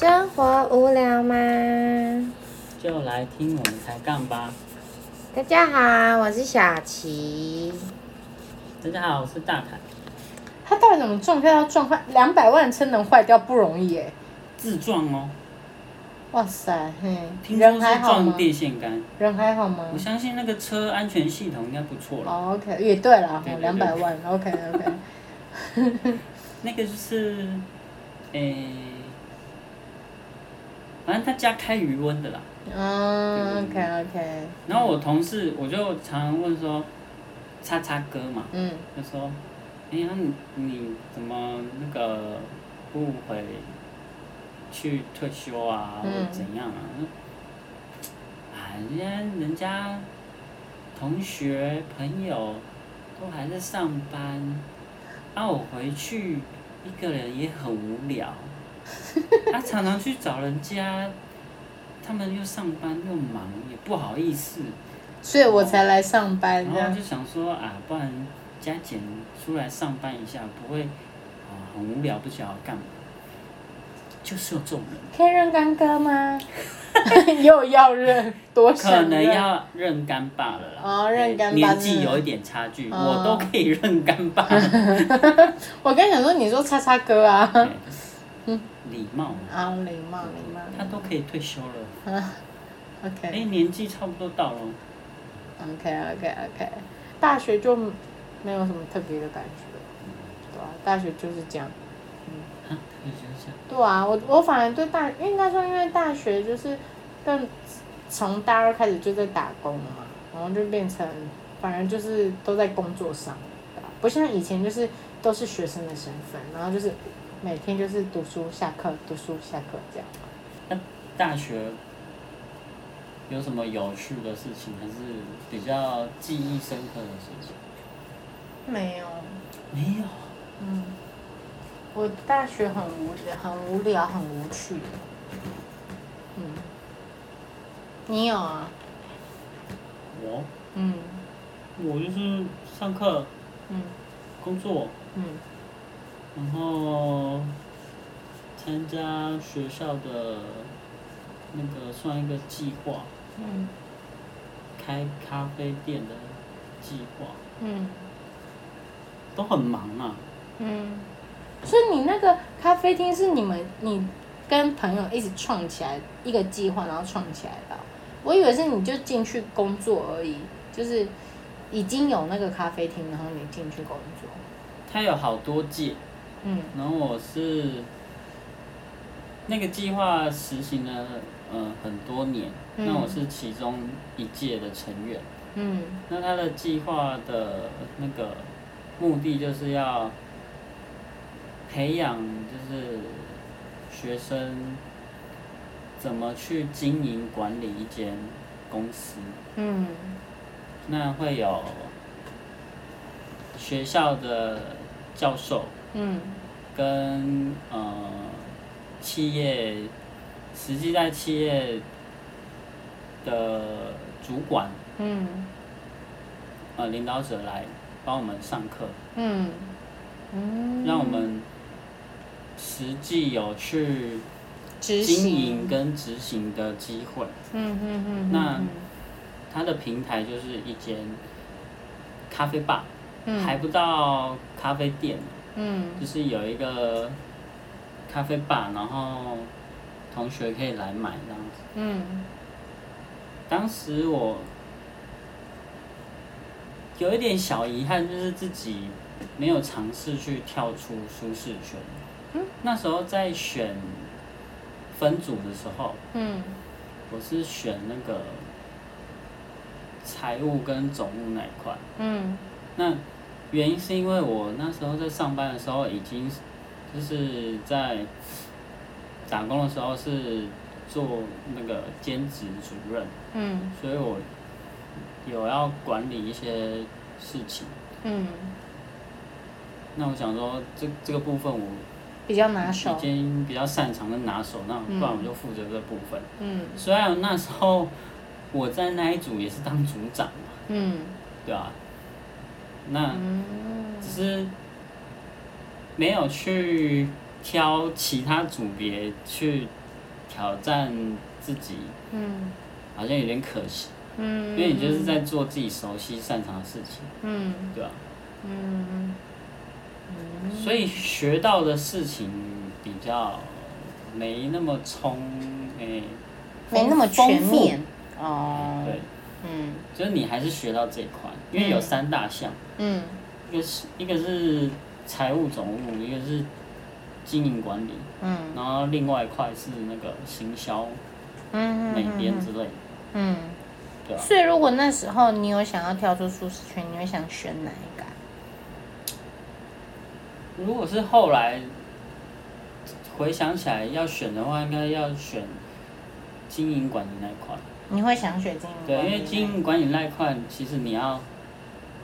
生活无聊吗？就来听我们抬杠吧。大家好，我是小琪。大家好，我是大凯。他到底怎么撞票要撞坏？两百万车能坏掉不容易耶！自撞哦，哇塞，嘿，听说人还好吗？是撞电线杆。人还好吗我？相信那个车安全系统应该不错了。哦，OK，也对了对，对两百万，OK OK。那个就是，诶、反正他家开余温的啦。嗯，OK OK。然后我同事我就常常问说，叉叉哥嘛，嗯就说，哎呀，你你怎么那个不回去退休啊，或者嗯怎样啊？啊，人家人家同学朋友都还在上班，啊，我回去一个人也很无聊，他常常去找人家，他们又上班又忙，也不好意思。所以我才来上班然后就。想说啊，不然加减出来上班一下，不会啊很无聊，不知道要干嘛。就是有这种人，可以认干哥吗？又要认，多少可能要认干爸了啦。哦认干爸年纪有一点差距，哦我都可以认干爸。我刚想说，你说叉叉哥啊？对礼貌嘛，啊，礼貌礼貌。他都可以退休了，啊哎，，OK 哎年纪差不多到了。OK OK OK。大学就没有什么特别的感觉，对啊、大学就是这样。啊，退休下，对啊，我我反而对大，应该说因为大学就是更从大二开始就在打工了嘛，然后就变成反而就是都在工作上，对吧？不像以前就是都是学生的身份，然后就是每天就是读书下课，读书下课这样。那大学有什么有趣的事情，还是比较记忆深刻的事情？没有，没有。嗯，我大学很无聊，很无聊，很无趣。嗯，你有啊？我嗯我就是上课、嗯工作，嗯然后参加学校的那个算一个计划，嗯开咖啡店的计划，嗯都很忙啊。嗯。所以你那个咖啡厅是你们你跟朋友一起创起来一个计划，然后创起来的啊、我以为是你就进去工作而已，就是已经有那个咖啡厅，然后你进去工作。它有好多届，嗯然后我是那个计划实行了呃很多年，嗯那我是其中一届的成员。嗯那他的计划的那个目的就是要培养，就是学生怎么去经营管理一间公司。嗯那会有学校的教授嗯。跟呃企业实际在企业的主管嗯。呃领导者来帮我们上课，嗯。嗯，让我们实际有去经营跟执行的机会。嗯嗯嗯，那嗯。它的平台就是一间咖啡吧，嗯。还不到咖啡店，嗯就是有一个咖啡吧，然后同学可以来买这样子。嗯当时我有一点小遗憾，就是自己没有尝试去跳出舒适圈。嗯那时候在选分组的时候，嗯我是选那个财务跟总务那一块。嗯那原因是因为我那时候在上班的时候，已经就是在打工的时候是做那个兼职主任，嗯。所以我有要管理一些事情。嗯，那我想说，这这个部分我比较拿手。已。经比较擅长跟拿手，那不然我就负责这部分。嗯。虽然那时候我在那一组也是当组长嘛，嗯。对吧、那嗯。只是没有去挑其他组别去挑战自己，嗯。好像有点可惜，嗯，因为你就是在做自己熟悉擅长的事情，嗯。对吧、嗯。嗯所以学到的事情比较没那么充，诶、没那么全面。哦，对，嗯。就是你还是学到这一块，因为有三大项，嗯。一个是一个是财务总务，一个是经营管理，嗯。然后另外一块是那个行销、嗯美编之类的，嗯。对吧、所以，如果那时候你有想要跳出舒适圈，你会想选哪一个啊？如果是后来回想起来要选的话，应该要选经营管理那一块。你会想选经营对，管理因为经营管理那一块，其实你要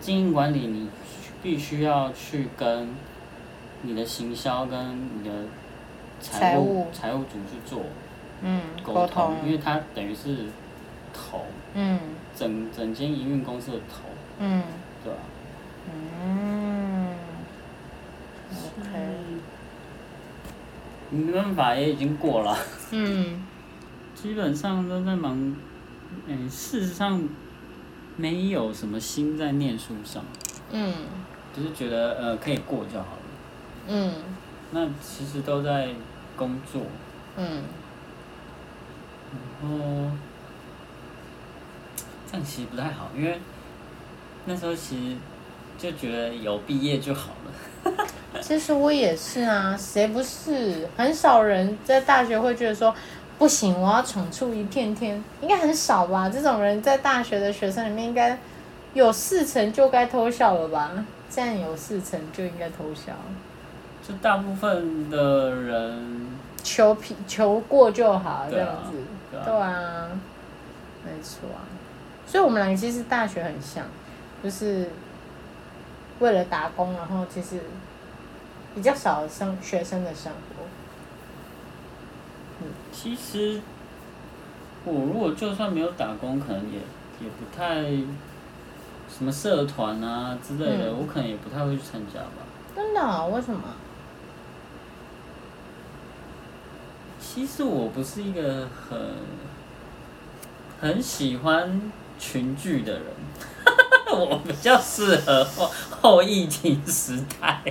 经营管理，你必须要去跟你的行销跟你的财财务。务财务组去做嗯沟沟通，因为它等于是头，嗯。整整间营运公司的头，嗯。对吧、嗯，OK，没办法，也已经过了，嗯。基本上都在忙。嗯，事实上没有什么心在念书上，嗯只是觉得呃可以过就好了。嗯那其实都在工作，嗯然后这样其实不太好，因为那时候其实就觉得有毕业就好了。其实我也是啊，谁不是？很少人在大学会觉得说，不行，我要闯出一片天，应该很少吧？这种人在大学的学生里面，应该有四成就该偷笑了吧？占有四成就应该偷笑，就大部分的人，求平求过就好，这样子。对啊对啊，没错啊。所以我们两个其实大学很像，就是为了打工，然后其实比较少生学生的生活。其实我如果就算没有打工，可能也也不太什么社团啊之类的，嗯我可能也不太会去参加吧。真的啊、为什么？其实我不是一个很很喜欢群聚的人，我比较适合后后疫情时代。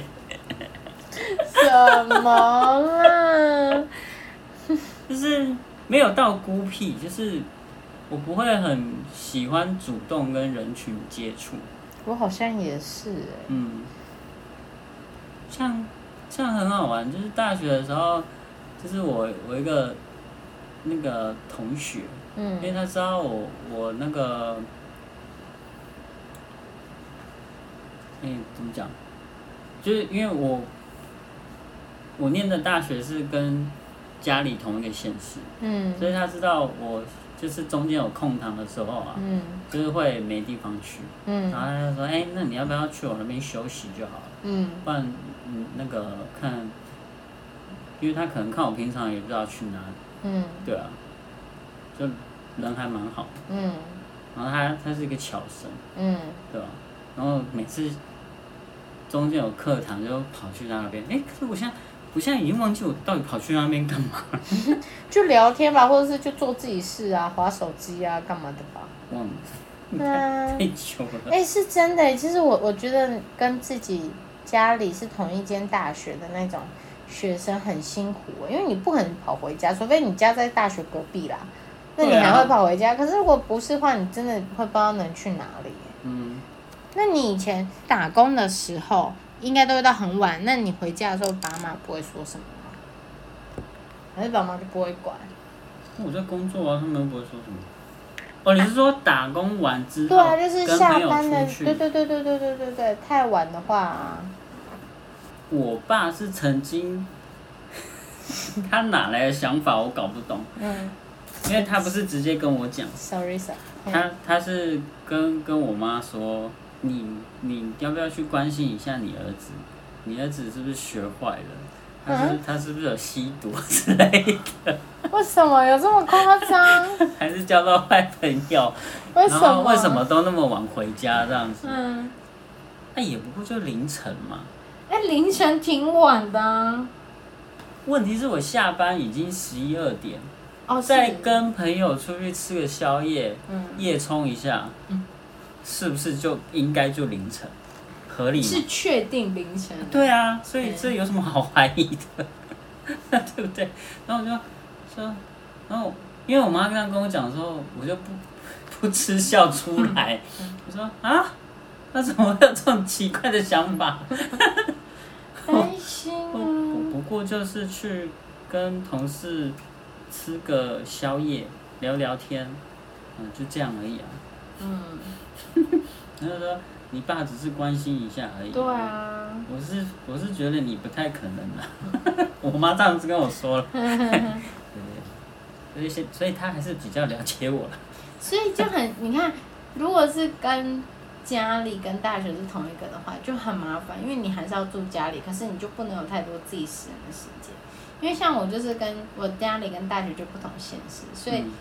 什么啦？就是没有到孤僻，就是我不会很喜欢主动跟人群接触。我好像也是哎、嗯，像像很好玩，就是大学的时候，就是我我一个那个同学，嗯因为嗯他知道我我那个，哎、怎么讲？就是因为我我念的大学是跟家里同一个县市，嗯。所以他知道我就是中间有空堂的时候啊，嗯。就是会没地方去，然后嗯他就说：“哎、那你要不要去我那边休息就好了？嗯。不然嗯那个看，因为他可能看我平常也不知道去哪里，嗯。对啊，就人还蛮好的。嗯。然后他他是一个巧生，嗯。对吧？然后每次中间有课堂就跑去他那边，哎、可是我现在我现在已经忘记我到底跑去那边干嘛，就聊天吧，或者是就做自己事啊，划手机啊，干嘛的吧？忘了，久了。哎、是真的耶。其实我我觉得跟自己家里是同一间大学的那种学生很辛苦耶，因为你不可能跑回家，除非你家在大学隔壁啦，那你还会跑回家。可是如果不是的话，你真的会不知道能去哪里耶。嗯，那你以前打工的时候，应该都会到很晚。那你回家的时候，爸妈不会说什么吗？还是爸妈就不会管？我在工作啊，他们又不会说什么。哦，你是说打工完之后，对啊，就是下班的，对对对对对对对对，太晚的话、啊，我爸是曾经，他哪来的想法我搞不懂，嗯因为他不是直接跟我讲，，sorry sir，他他是跟跟我妈说，你你要不要去关心一下你儿子？你儿子是不是学坏了？他是、嗯他是不是有吸毒之类的？为什么有这么夸张？还是交到坏朋友？为什么？为什么？都那么晚回家这样子？嗯，那、也不过就凌晨嘛。哎、凌晨挺晚的、啊。问题是我下班已经十一二点，哦，是再跟朋友出去吃个宵夜，嗯夜冲一下，嗯是不是就应该就凌晨？合理？是确定凌晨。对啊，所以这有什么好怀疑的？对不对？然后我就说，然后因为我妈刚刚跟我讲的时候，我就不 不吃笑出来。我说啊，那怎么会有这种奇怪的想法？担心我啊。不过就是去跟同事吃个宵夜，聊聊天，嗯，就这样而已啊。嗯，他就说你爸只是关心一下而已。对。啊。我是我是觉得你不太可能啦，我妈这样子跟我说了，对所以现所以她还是比较了解我了。所以就很，你看，如果是跟家里跟大学是同一个的话，就很麻烦，因为你还是要住家里，可是你就不能有太多自己私人的时间。因为像我就是跟我家里跟大学就不同现实，所以嗯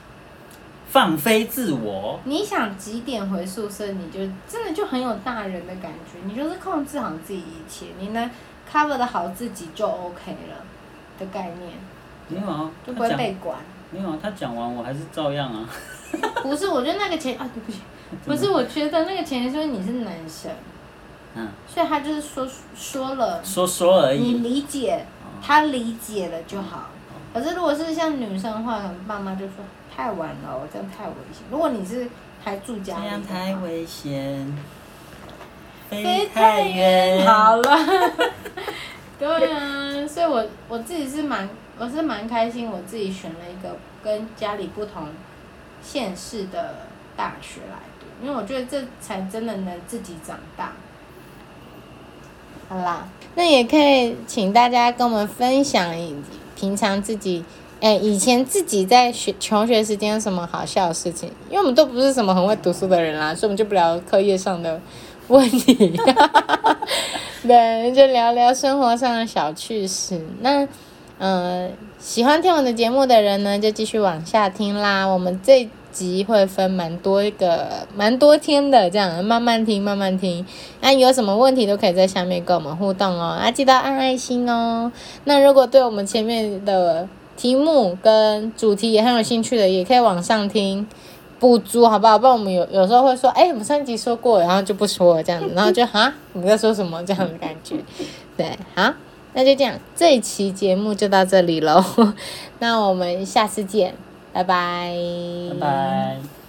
放飞自我，你想几点回宿舍，你就真的就很有大人的感觉，你就是控制好自己一切，你能 cover 的好自己就 OK 了的概念，没有啊，就不会被管。没有啊，他讲完我还是照样啊。不是，我觉得那个前啊，对不起，不是，我觉得那个前提是你是男生，嗯，所以他就是说说了，说说而已你。理解，他理解了就好。可是如果是像女生的话，可能爸妈就说太晚了，这样太危险。如果你是还住家这样里的话，太危险，飞飞太。远。好了，对啊，所以我我自己是蛮，我是蛮开心，我自己选了一个跟家里不同县市的大学来读，因为我觉得这才真的能自己长大。好啦，那也可以请大家跟我们分享平常自己，哎、以前自己在学求学时间有什么好笑的事情？因为我们都不是什么很会读书的人啦，所以我们就不聊课业上的问题，对，就聊聊生活上的小趣事。那，呃，喜欢听我的节目的人呢，就继续往下听啦。我们这集会分蛮多一个蛮多天的，这样慢慢听，慢慢听。那有什么问题都可以在下面跟我们互动哦，啊，记得按爱心哦。那如果对我们前面的题目跟主题也很有兴趣的，也可以往上听。补足好不好？不然我们有有时候会说，哎、我们上一集说过，然后就不说了这样子，然后就哈，你们在说什么这样的感觉。对，好，那就这样，这一期节目就到这里喽。那我们下次见，拜拜。拜拜。